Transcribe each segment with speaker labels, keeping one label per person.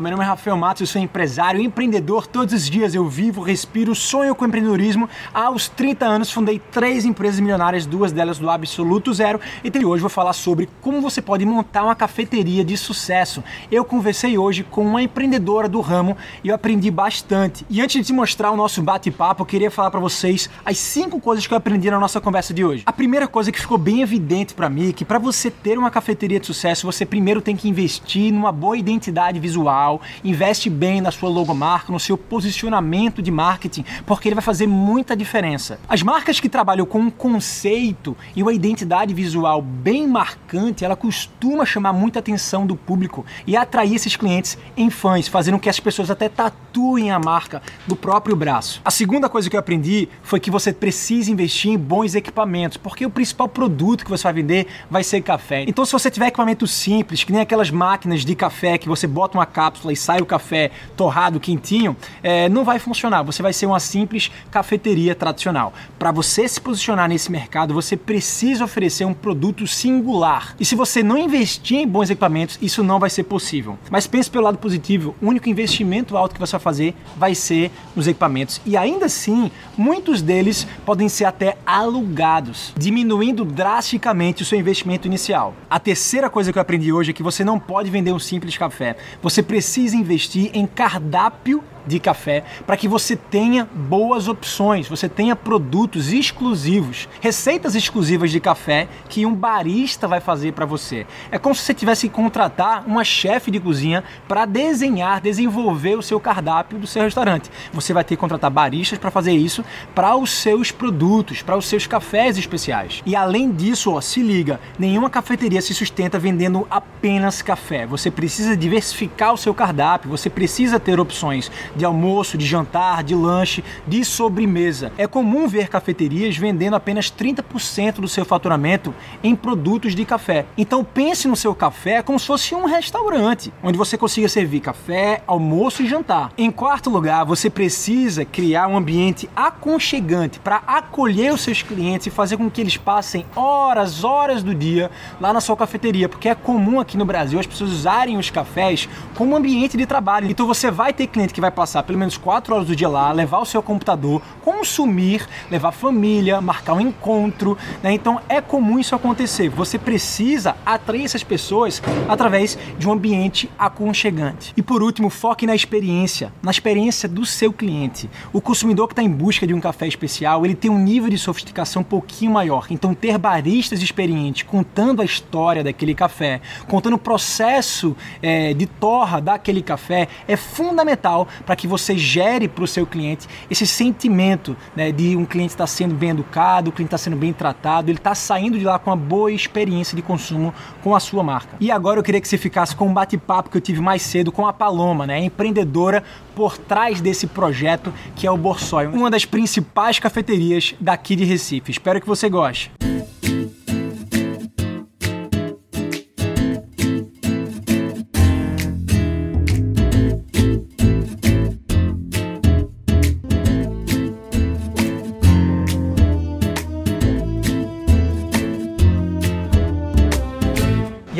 Speaker 1: Meu nome é Rafael Matos, eu sou empresário, empreendedor. Todos os dias eu vivo, respiro, sonho com empreendedorismo. Aos 30 anos fundei três empresas milionárias, duas delas do absoluto zero. E hoje vou falar sobre como você pode montar uma cafeteria de sucesso. Eu conversei hoje com uma empreendedora do ramo e eu aprendi bastante. E antes de te mostrar o nosso bate-papo, eu queria falar para vocês as cinco coisas que eu aprendi na nossa conversa de hoje. A primeira coisa que ficou bem evidente para mim é que para você ter uma cafeteria de sucesso, você primeiro tem que investir numa boa identidade visual investe bem na sua logomarca, no seu posicionamento de marketing, porque ele vai fazer muita diferença. As marcas que trabalham com um conceito e uma identidade visual bem marcante, ela costuma chamar muita atenção do público e atrair esses clientes em fãs, fazendo com que as pessoas até tatuem a marca do próprio braço. A segunda coisa que eu aprendi foi que você precisa investir em bons equipamentos, porque o principal produto que você vai vender vai ser café. Então, se você tiver equipamento simples, que nem aquelas máquinas de café que você bota uma cápsula cápsula e sai o café torrado, quentinho, é, não vai funcionar. Você vai ser uma simples cafeteria tradicional. Para você se posicionar nesse mercado, você precisa oferecer um produto singular. E se você não investir em bons equipamentos, isso não vai ser possível. Mas pense pelo lado positivo: o único investimento alto que você vai fazer vai ser nos equipamentos. E ainda assim, muitos deles podem ser até alugados, diminuindo drasticamente o seu investimento inicial. A terceira coisa que eu aprendi hoje é que você não pode vender um simples café. Você precisa precisa investir em cardápio de café para que você tenha boas opções, você tenha produtos exclusivos, receitas exclusivas de café que um barista vai fazer para você. É como se você tivesse que contratar uma chefe de cozinha para desenhar, desenvolver o seu cardápio do seu restaurante. Você vai ter que contratar baristas para fazer isso para os seus produtos, para os seus cafés especiais. E além disso, ó, se liga, nenhuma cafeteria se sustenta vendendo apenas café. Você precisa diversificar o seu cardápio, você precisa ter opções de almoço, de jantar, de lanche, de sobremesa. É comum ver cafeterias vendendo apenas 30% do seu faturamento em produtos de café. Então pense no seu café como se fosse um restaurante, onde você consiga servir café, almoço e jantar. Em quarto lugar, você precisa criar um ambiente aconchegante para acolher os seus clientes e fazer com que eles passem horas, horas do dia lá na sua cafeteria, porque é comum aqui no Brasil as pessoas usarem os cafés como ambiente de trabalho. Então você vai ter cliente que vai passar pelo menos 4 horas do dia lá, levar o seu computador, consumir, levar família, marcar um encontro. Né? Então é comum isso acontecer. Você precisa atrair essas pessoas através de um ambiente aconchegante. E por último, foque na experiência, na experiência do seu cliente. O consumidor que está em busca de um café especial, ele tem um nível de sofisticação um pouquinho maior. Então ter baristas experientes contando a história daquele café, contando o processo é, de torra daquele café é fundamental para que você gere para o seu cliente esse sentimento né, de um cliente estar tá sendo bem educado, o cliente está sendo bem tratado, ele está saindo de lá com uma boa experiência de consumo com a sua marca. E agora eu queria que você ficasse com um bate-papo que eu tive mais cedo com a Paloma, né, empreendedora por trás desse projeto que é o Borsoi, uma das principais cafeterias daqui de Recife. Espero que você goste.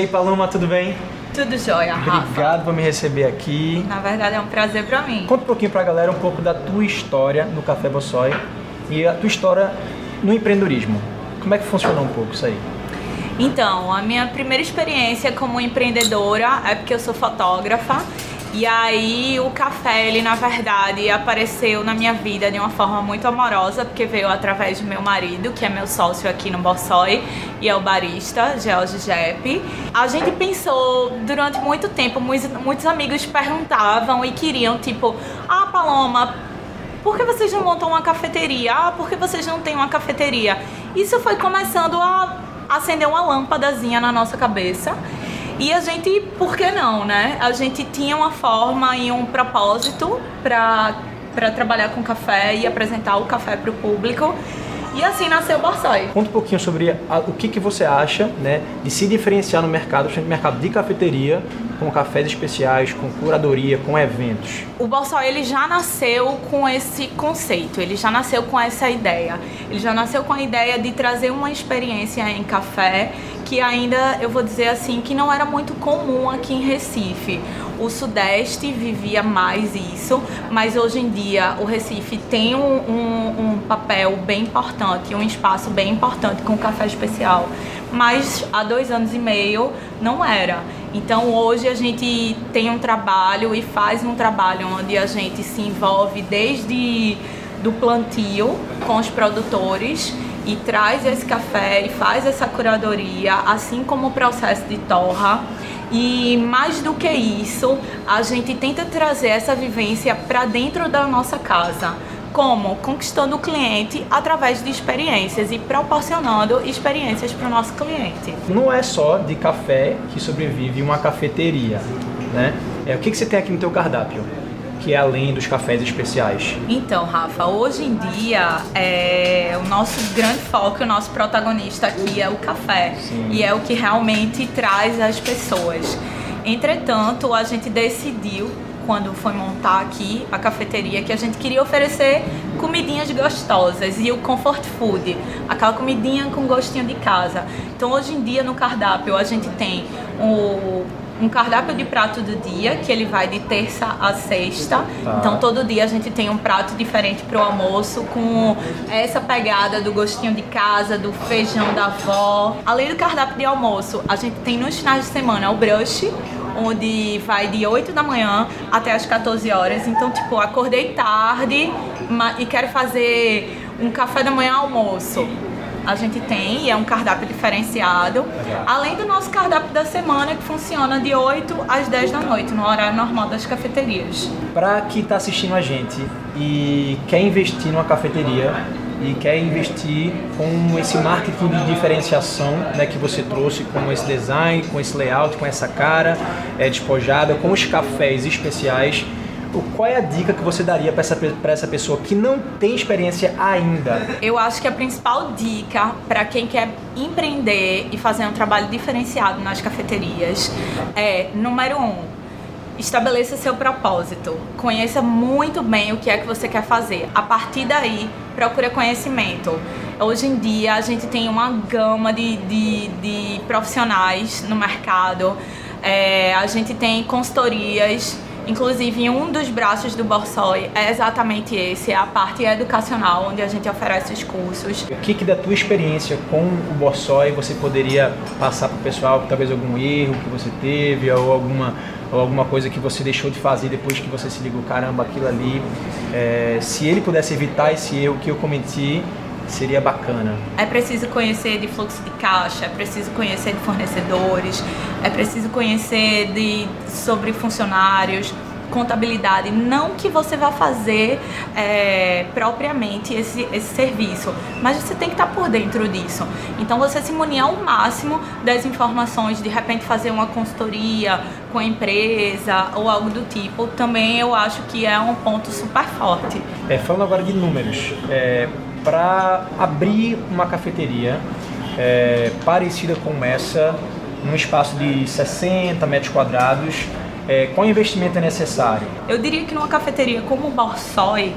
Speaker 1: Aí, Paloma, tudo bem?
Speaker 2: Tudo jóia, Rafa.
Speaker 1: Obrigado por me receber aqui.
Speaker 2: Na verdade, é um prazer para mim.
Speaker 1: Conta um pouquinho pra galera um pouco da tua história no Café Bossói e a tua história no empreendedorismo. Como é que funcionou um pouco isso aí?
Speaker 2: Então, a minha primeira experiência como empreendedora é porque eu sou fotógrafa e aí o café, ele na verdade apareceu na minha vida de uma forma muito amorosa, porque veio através do meu marido, que é meu sócio aqui no Bossói, e é o barista, George Jepp. A gente pensou durante muito tempo, muitos, muitos amigos perguntavam e queriam, tipo, ah, Paloma, por que vocês não montam uma cafeteria? Ah, por que vocês não têm uma cafeteria? Isso foi começando a acender uma lâmpadazinha na nossa cabeça. E a gente, por que não, né? A gente tinha uma forma e um propósito para para trabalhar com café e apresentar o café para o público. E assim nasceu o Borsoi.
Speaker 1: Conta um pouquinho sobre a, o que, que você acha né, de se diferenciar no mercado, no mercado de cafeteria, com cafés especiais, com curadoria, com eventos.
Speaker 2: O Borsoi ele já nasceu com esse conceito, ele já nasceu com essa ideia. Ele já nasceu com a ideia de trazer uma experiência em café que ainda, eu vou dizer assim, que não era muito comum aqui em Recife. O Sudeste vivia mais isso, mas hoje em dia o Recife tem um, um, um papel bem importante, um espaço bem importante com o café especial. Mas há dois anos e meio não era. Então hoje a gente tem um trabalho e faz um trabalho onde a gente se envolve desde do plantio com os produtores e traz esse café e faz essa curadoria, assim como o processo de torra. E mais do que isso, a gente tenta trazer essa vivência para dentro da nossa casa. Como? Conquistando o cliente através de experiências e proporcionando experiências para o nosso cliente.
Speaker 1: Não é só de café que sobrevive uma cafeteria, né? É, o que, que você tem aqui no teu cardápio? Que é além dos cafés especiais?
Speaker 2: Então, Rafa, hoje em dia é, o nosso grande foco, o nosso protagonista aqui é o café Sim. e é o que realmente traz as pessoas. Entretanto, a gente decidiu quando foi montar aqui a cafeteria que a gente queria oferecer comidinhas gostosas e o comfort food, aquela comidinha com gostinho de casa. Então hoje em dia no cardápio a gente tem o um cardápio de prato do dia, que ele vai de terça a sexta. Tá. Então todo dia a gente tem um prato diferente para o almoço, com essa pegada do gostinho de casa, do feijão da avó. Além do cardápio de almoço, a gente tem nos finais de semana o brush, onde vai de 8 da manhã até as 14 horas. Então, tipo, acordei tarde e quero fazer um café da manhã almoço a gente tem e é um cardápio diferenciado, além do nosso cardápio da semana que funciona de 8 às 10 da noite, no horário normal das cafeterias.
Speaker 1: Para quem está assistindo a gente e quer investir numa cafeteria e quer investir com esse marketing de diferenciação né, que você trouxe, com esse design, com esse layout, com essa cara é, despojada, com os cafés especiais qual é a dica que você daria para essa, essa pessoa que não tem experiência ainda?
Speaker 2: Eu acho que a principal dica para quem quer empreender e fazer um trabalho diferenciado nas cafeterias é, número um, estabeleça seu propósito. Conheça muito bem o que é que você quer fazer. A partir daí, procure conhecimento. Hoje em dia, a gente tem uma gama de, de, de profissionais no mercado. É, a gente tem consultorias Inclusive, um dos braços do Borsoi é exatamente esse, é a parte educacional, onde a gente oferece os cursos.
Speaker 1: O que, que da tua experiência com o Borsoi você poderia passar para o pessoal, talvez algum erro que você teve, ou alguma, ou alguma coisa que você deixou de fazer depois que você se ligou, caramba, aquilo ali, é, se ele pudesse evitar esse erro que eu cometi, seria bacana?
Speaker 2: É preciso conhecer de fluxo de caixa, é preciso conhecer de fornecedores, é preciso conhecer de sobre funcionários, contabilidade. Não que você vá fazer é, propriamente esse, esse serviço, mas você tem que estar por dentro disso. Então você se munir ao máximo das informações, de repente fazer uma consultoria com a empresa ou algo do tipo, também eu acho que é um ponto super forte.
Speaker 1: É, falando agora de números, é, para abrir uma cafeteria é, parecida com essa, num espaço de 60 metros quadrados, é, qual investimento é necessário?
Speaker 2: Eu diria que numa cafeteria como o Borsoi,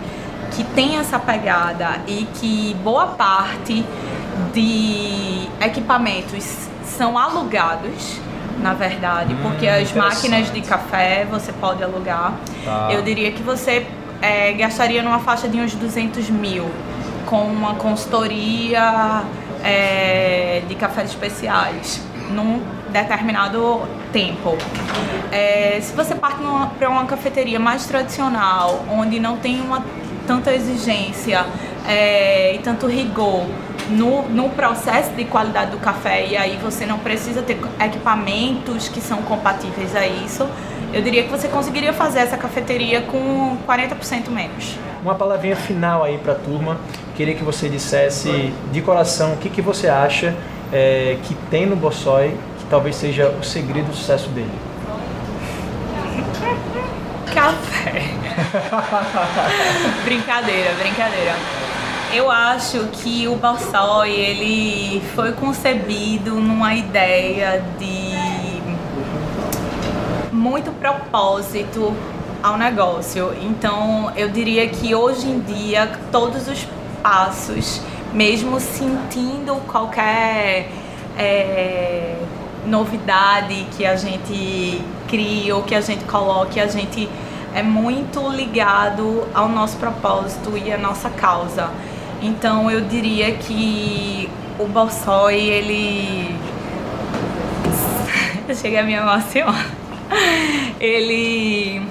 Speaker 2: que tem essa pegada e que boa parte de equipamentos são alugados, na verdade, hum, porque as máquinas de café você pode alugar. Tá. Eu diria que você é, gastaria numa faixa de uns 200 mil com uma consultoria é, de cafés especiais num determinado tempo. É, se você parte para uma cafeteria mais tradicional, onde não tem uma tanta exigência é, e tanto rigor no, no processo de qualidade do café, e aí você não precisa ter equipamentos que são compatíveis a isso, eu diria que você conseguiria fazer essa cafeteria com 40% menos.
Speaker 1: Uma palavrinha final aí para a turma. Queria que você dissesse de coração o que, que você acha é, que tem no Bossói que talvez seja o segredo do sucesso dele.
Speaker 2: Café. brincadeira, brincadeira. Eu acho que o Borsoi ele foi concebido numa ideia de muito propósito ao negócio. Então, eu diria que hoje em dia todos os passos, mesmo sentindo qualquer é, novidade que a gente crie ou que a gente coloque, a gente é muito ligado ao nosso propósito e à nossa causa. Então eu diria que o Borsoi, ele. Eu cheguei a me emocionar. Ele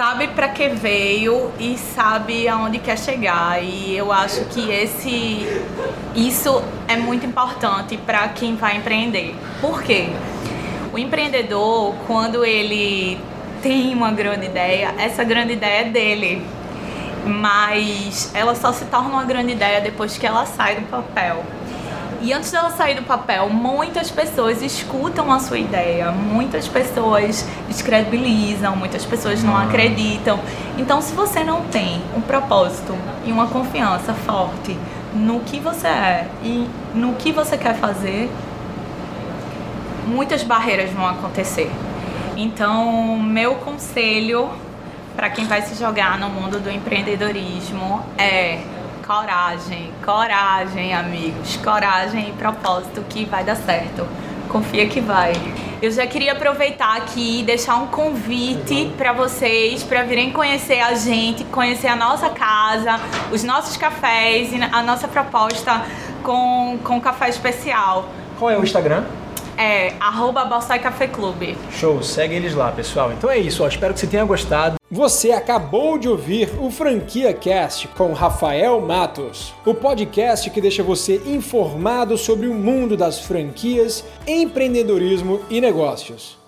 Speaker 2: sabe para que veio e sabe aonde quer chegar. E eu acho que esse isso é muito importante para quem vai empreender. Por quê? O empreendedor, quando ele tem uma grande ideia, essa grande ideia é dele. Mas ela só se torna uma grande ideia depois que ela sai do papel. E antes dela sair do papel, muitas pessoas escutam a sua ideia, muitas pessoas descredibilizam, muitas pessoas não acreditam. Então, se você não tem um propósito e uma confiança forte no que você é e no que você quer fazer, muitas barreiras vão acontecer. Então, meu conselho para quem vai se jogar no mundo do empreendedorismo é coragem, coragem, amigos, coragem e propósito que vai dar certo. Confia que vai. Eu já queria aproveitar aqui e deixar um convite para vocês para virem conhecer a gente, conhecer a nossa casa, os nossos cafés e a nossa proposta com, com café especial.
Speaker 1: Qual é o Instagram?
Speaker 2: É arroba Café Clube.
Speaker 1: Show, segue eles lá, pessoal. Então é isso, ó, espero que você tenha gostado.
Speaker 3: Você acabou de ouvir o Franquia Cast com Rafael Matos, o podcast que deixa você informado sobre o mundo das franquias, empreendedorismo e negócios.